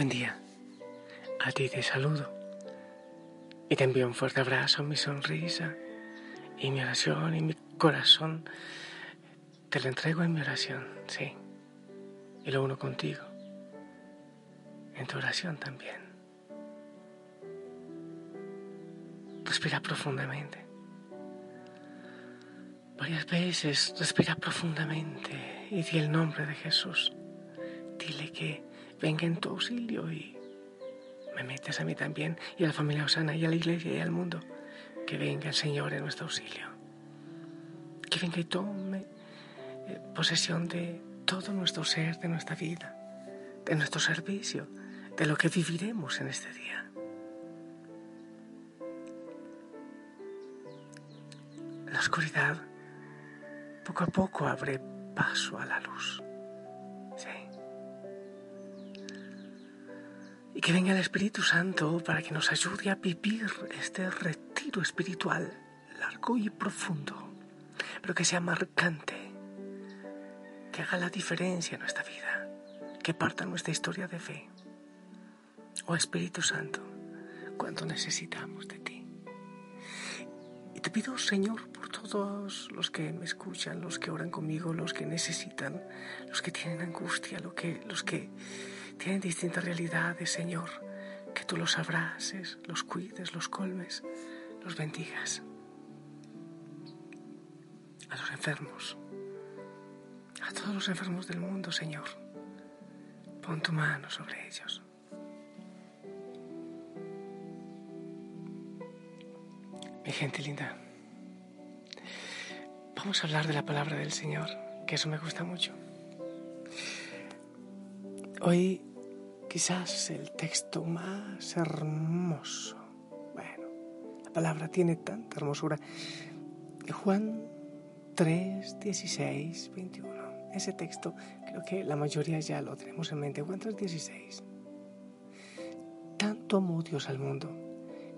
Buen día. A ti te saludo. Y te envío un fuerte abrazo, mi sonrisa y mi oración y mi corazón. Te lo entrego en mi oración, sí. Y lo uno contigo. En tu oración también. Respira profundamente. Varias veces respira profundamente y di el nombre de Jesús. Dile que venga en tu auxilio y me metes a mí también y a la familia Osana y a la iglesia y al mundo. Que venga el Señor en nuestro auxilio. Que venga y tome eh, posesión de todo nuestro ser, de nuestra vida, de nuestro servicio, de lo que viviremos en este día. La oscuridad poco a poco abre paso a la luz. Y que venga el Espíritu Santo para que nos ayude a vivir este retiro espiritual largo y profundo, pero que sea marcante, que haga la diferencia en nuestra vida, que parta nuestra historia de fe. Oh Espíritu Santo, cuánto necesitamos de ti. Y te pido, Señor, por todos los que me escuchan, los que oran conmigo, los que necesitan, los que tienen angustia, los que, los que tienen distintas realidades, Señor, que tú los abraces, los cuides, los colmes, los bendigas. A los enfermos, a todos los enfermos del mundo, Señor, pon tu mano sobre ellos. Mi gente linda, vamos a hablar de la palabra del Señor, que eso me gusta mucho. Hoy quizás el texto más hermoso. Bueno, la palabra tiene tanta hermosura. Juan 3, 16, 21. Ese texto creo que la mayoría ya lo tenemos en mente. Juan 3, 16. Tanto amó Dios al mundo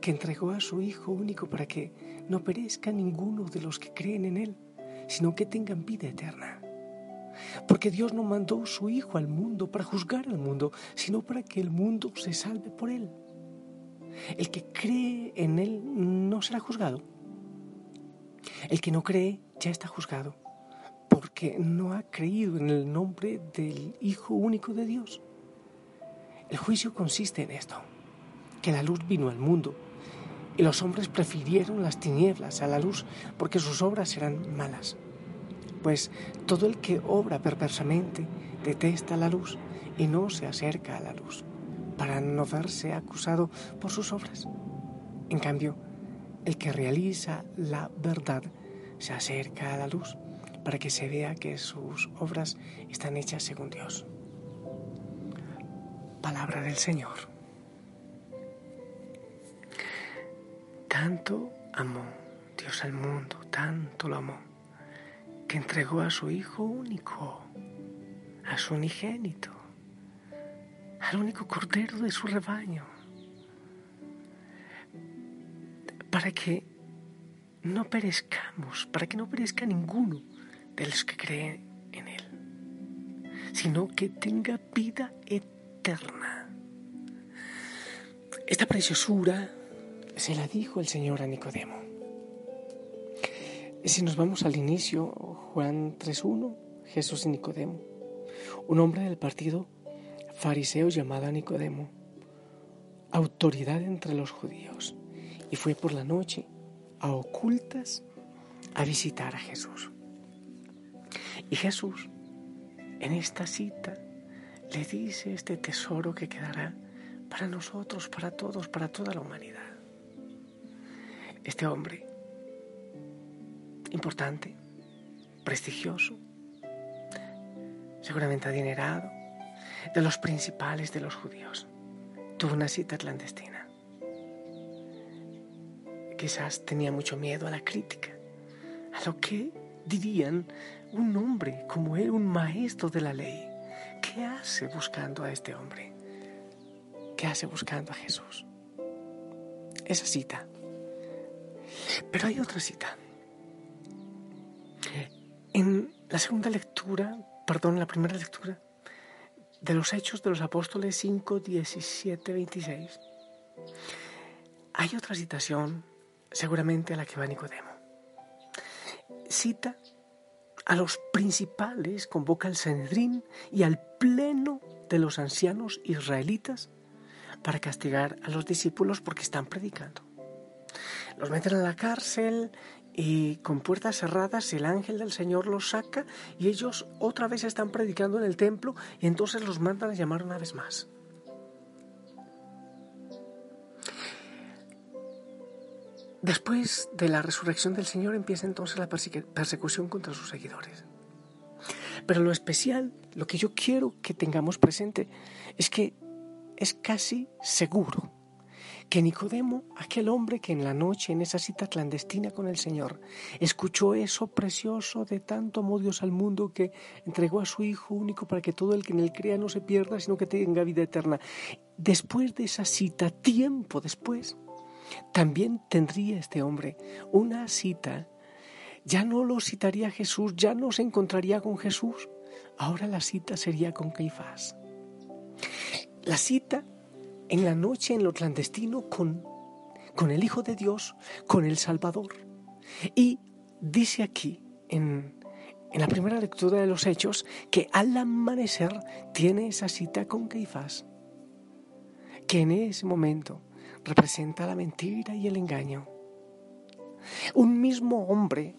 que entregó a su Hijo único para que no perezca ninguno de los que creen en Él, sino que tengan vida eterna. Porque Dios no mandó su Hijo al mundo para juzgar al mundo, sino para que el mundo se salve por Él. El que cree en Él no será juzgado. El que no cree ya está juzgado, porque no ha creído en el nombre del Hijo único de Dios. El juicio consiste en esto, que la luz vino al mundo y los hombres prefirieron las tinieblas a la luz porque sus obras eran malas. Pues todo el que obra perversamente detesta la luz y no se acerca a la luz, para no verse acusado por sus obras. En cambio, el que realiza la verdad se acerca a la luz para que se vea que sus obras están hechas según Dios. Palabra del Señor. Tanto amó Dios al mundo, tanto lo amó, que entregó a su Hijo único, a su unigénito, al único cordero de su rebaño, para que no perezcamos, para que no perezca ninguno de los que creen en Él, sino que tenga vida eterna. Esta preciosura se la dijo el Señor a Nicodemo. Si nos vamos al inicio, Juan 3.1, Jesús y Nicodemo, un hombre del partido fariseo llamado Nicodemo, autoridad entre los judíos, y fue por la noche a ocultas a visitar a Jesús. Y Jesús, en esta cita, le dice este tesoro que quedará para nosotros, para todos, para toda la humanidad. Este hombre importante, prestigioso, seguramente adinerado, de los principales de los judíos, tuvo una cita clandestina. Quizás tenía mucho miedo a la crítica, a lo que dirían un hombre como él, un maestro de la ley. ¿Qué hace buscando a este hombre? ¿Qué hace buscando a Jesús? Esa cita pero hay otra cita. En la segunda lectura, perdón, la primera lectura, de los Hechos de los Apóstoles 5, 17, 26, hay otra citación seguramente a la que va Nicodemo. Cita a los principales, convoca al Sanedrín y al pleno de los ancianos israelitas para castigar a los discípulos porque están predicando. Los meten a la cárcel y con puertas cerradas el ángel del Señor los saca y ellos otra vez están predicando en el templo y entonces los mandan a llamar una vez más. Después de la resurrección del Señor empieza entonces la persecución contra sus seguidores. Pero lo especial, lo que yo quiero que tengamos presente, es que es casi seguro que Nicodemo, aquel hombre que en la noche, en esa cita clandestina con el Señor, escuchó eso precioso de tanto amó Dios al mundo que entregó a su Hijo único para que todo el que en él crea no se pierda, sino que tenga vida eterna. Después de esa cita, tiempo después, también tendría este hombre una cita. Ya no lo citaría Jesús, ya no se encontraría con Jesús. Ahora la cita sería con Caifás. La cita en la noche, en lo clandestino, con, con el Hijo de Dios, con el Salvador. Y dice aquí, en, en la primera lectura de los Hechos, que al amanecer tiene esa cita con Caifás, que en ese momento representa la mentira y el engaño. Un mismo hombre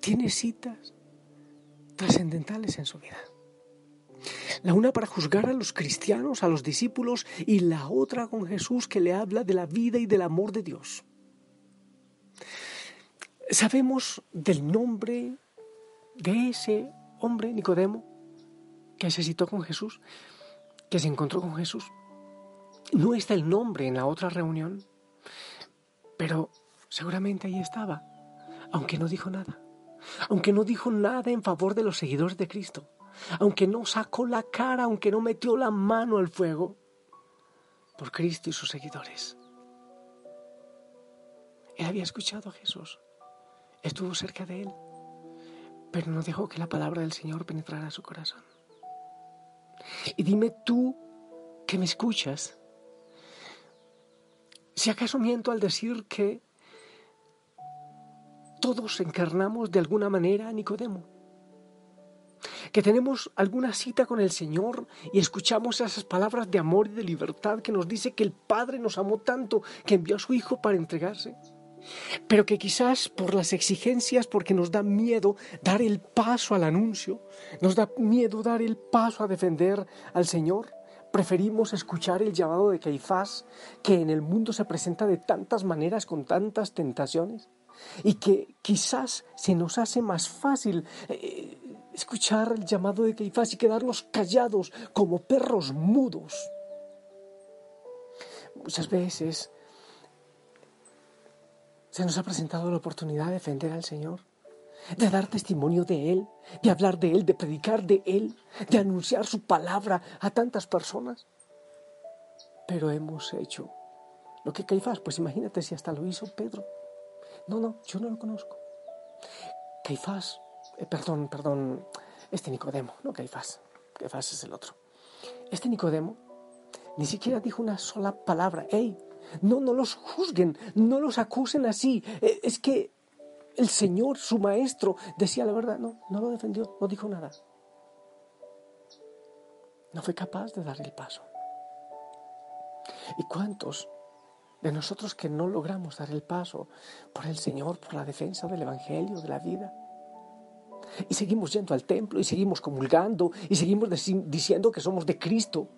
tiene citas trascendentales en su vida. La una para juzgar a los cristianos, a los discípulos, y la otra con Jesús que le habla de la vida y del amor de Dios. Sabemos del nombre de ese hombre, Nicodemo, que se citó con Jesús, que se encontró con Jesús. No está el nombre en la otra reunión, pero seguramente ahí estaba, aunque no dijo nada, aunque no dijo nada en favor de los seguidores de Cristo, aunque no sacó la cara, aunque no metió la mano al fuego por Cristo y sus seguidores. Él había escuchado a Jesús, estuvo cerca de él, pero no dejó que la palabra del Señor penetrara su corazón. Y dime tú que me escuchas, si acaso miento al decir que todos encarnamos de alguna manera a Nicodemo, que tenemos alguna cita con el Señor y escuchamos esas palabras de amor y de libertad que nos dice que el Padre nos amó tanto que envió a su Hijo para entregarse, pero que quizás por las exigencias, porque nos da miedo dar el paso al anuncio, nos da miedo dar el paso a defender al Señor, Preferimos escuchar el llamado de Caifás, que en el mundo se presenta de tantas maneras, con tantas tentaciones, y que quizás se nos hace más fácil eh, escuchar el llamado de Caifás y quedarnos callados como perros mudos. Muchas veces se nos ha presentado la oportunidad de defender al Señor de dar testimonio de Él, de hablar de Él, de predicar de Él, de anunciar su palabra a tantas personas. Pero hemos hecho lo que Caifás, pues imagínate si hasta lo hizo Pedro. No, no, yo no lo conozco. Caifás, eh, perdón, perdón, este Nicodemo, no Caifás, Caifás es el otro. Este Nicodemo ni siquiera dijo una sola palabra. ¡Ey! No, no los juzguen, no los acusen así. Eh, es que el Señor, su maestro, decía la verdad. No, no lo defendió, no dijo nada. No fue capaz de dar el paso. ¿Y cuántos de nosotros que no logramos dar el paso por el Señor, por la defensa del Evangelio, de la vida? Y seguimos yendo al templo y seguimos comulgando y seguimos diciendo que somos de Cristo,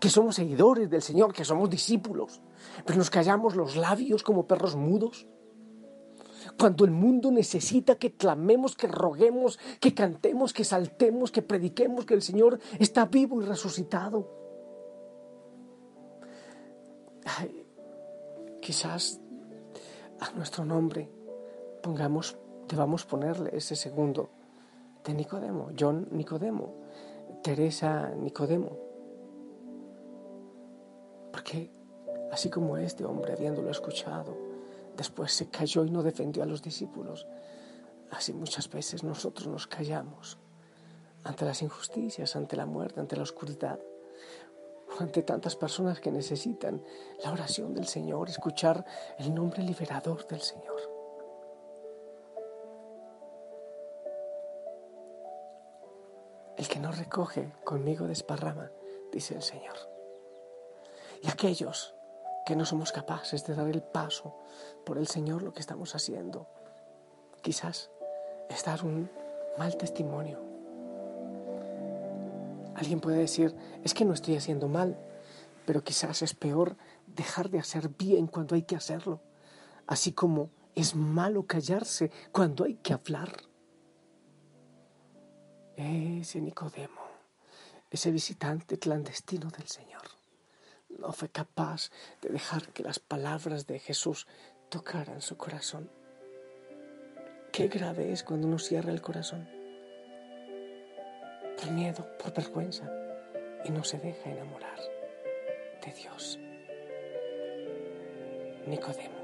que somos seguidores del Señor, que somos discípulos, pero nos callamos los labios como perros mudos cuando el mundo necesita que clamemos, que roguemos, que cantemos, que saltemos, que prediquemos que el Señor está vivo y resucitado. quizás a nuestro nombre pongamos, debamos ponerle ese segundo de Nicodemo, John Nicodemo, Teresa Nicodemo. Porque así como este hombre, habiéndolo escuchado, después se cayó y no defendió a los discípulos. Así muchas veces nosotros nos callamos ante las injusticias, ante la muerte, ante la oscuridad, ante tantas personas que necesitan la oración del Señor, escuchar el nombre liberador del Señor. El que no recoge conmigo desparrama, dice el Señor. Y aquellos que no somos capaces de dar el paso por el Señor lo que estamos haciendo, quizás es dar un mal testimonio. Alguien puede decir, es que no estoy haciendo mal, pero quizás es peor dejar de hacer bien cuando hay que hacerlo, así como es malo callarse cuando hay que hablar. Ese Nicodemo, ese visitante clandestino del Señor, no fue capaz de dejar que las palabras de Jesús tocaran su corazón. Qué grave es cuando uno cierra el corazón por miedo, por vergüenza y no se deja enamorar de Dios. Nicodemo.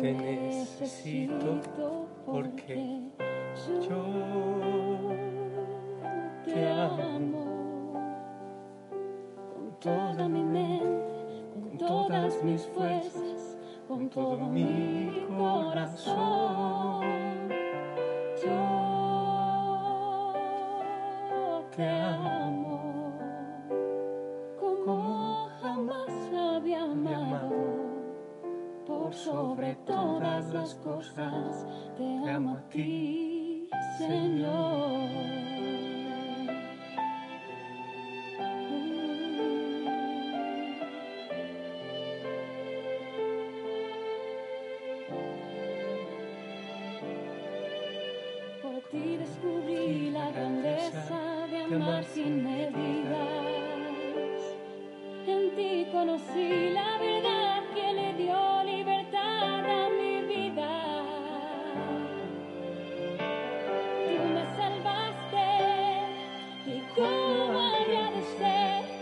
te necesito porque yo ti,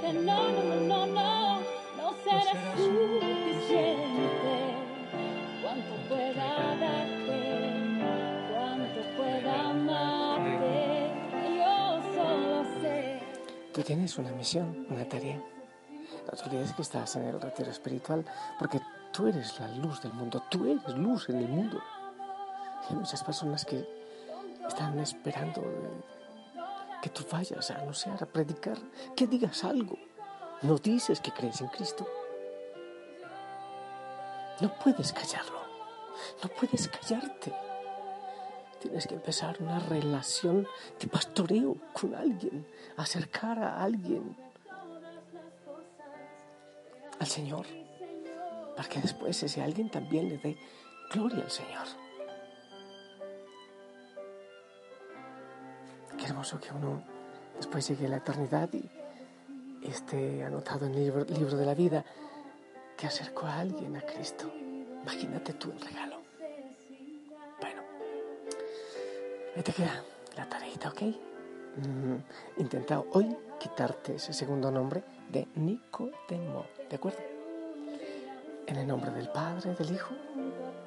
agradecerte. No, no, no, no, no, no será suficiente. Cuánto pueda darte, cuánto pueda amarte. Yo solo sé. Tú tienes una misión, una tarea. No te olvides que estás en el retiro espiritual porque tú eres la luz del mundo, tú eres luz en el mundo. Y hay muchas personas que están esperando eh, que tú vayas a anunciar, a predicar, que digas algo. No dices que crees en Cristo. No puedes callarlo, no puedes callarte. Tienes que empezar una relación de pastoreo con alguien, acercar a alguien al Señor, para que después ese alguien también le dé gloria al Señor. Qué hermoso que uno después llegue a la eternidad y esté anotado en el libro, de la vida que acercó a alguien a Cristo. Imagínate tú el regalo. Bueno, ahí te queda la tareita, ¿ok? Mm, intenta hoy quitarte ese segundo nombre de Nicodemo, ¿de acuerdo? En el nombre del Padre, del Hijo,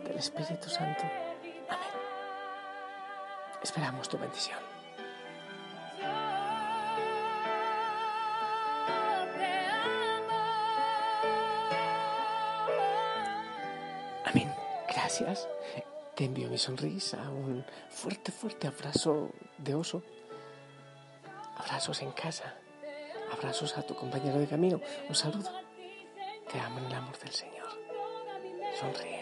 del Espíritu Santo. Amén. Esperamos tu bendición. Gracias. Te envío mi sonrisa, un fuerte, fuerte abrazo de oso. Abrazos en casa. Abrazos a tu compañero de camino. Un saludo. Te amo en el amor del Señor. Sonríe.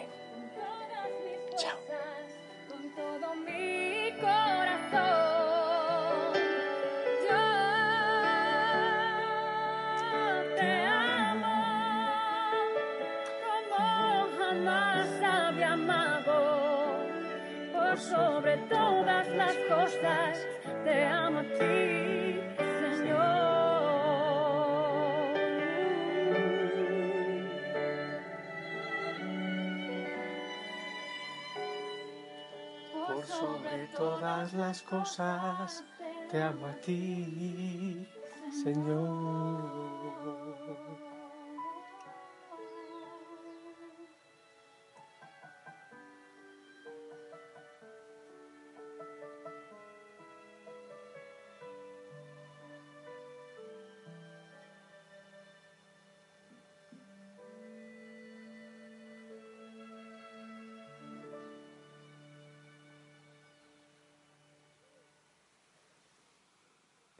Te amo a ti, Señor. Por sobre todas las cosas, te amo a ti, Señor.